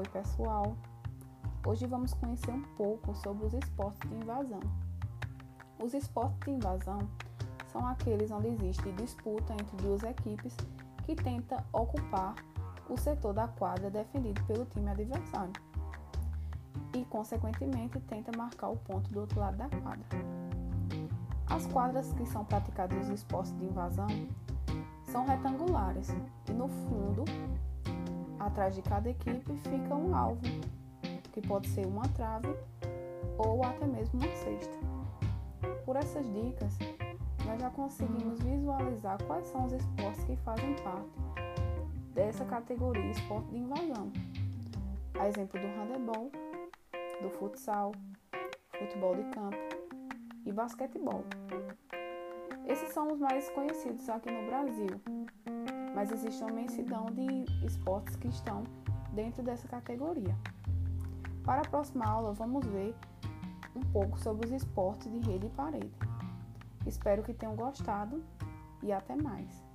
Oi, pessoal! Hoje vamos conhecer um pouco sobre os esportes de invasão. Os esportes de invasão são aqueles onde existe disputa entre duas equipes que tenta ocupar o setor da quadra defendido pelo time adversário e, consequentemente, tenta marcar o ponto do outro lado da quadra. As quadras que são praticadas nos esportes de invasão são retangulares e no fundo, atrás de cada equipe, fica um alvo, que pode ser uma trave ou até mesmo uma cesta. Por essas dicas, nós já conseguimos visualizar quais são os esportes que fazem parte dessa categoria esporte de invasão. A exemplo do handebol, do futsal, futebol de campo e basquetebol. Esses são os mais conhecidos aqui no Brasil, mas existe uma imensidão de esportes que estão dentro dessa categoria. Para a próxima aula, vamos ver um pouco sobre os esportes de rede e parede. Espero que tenham gostado e até mais.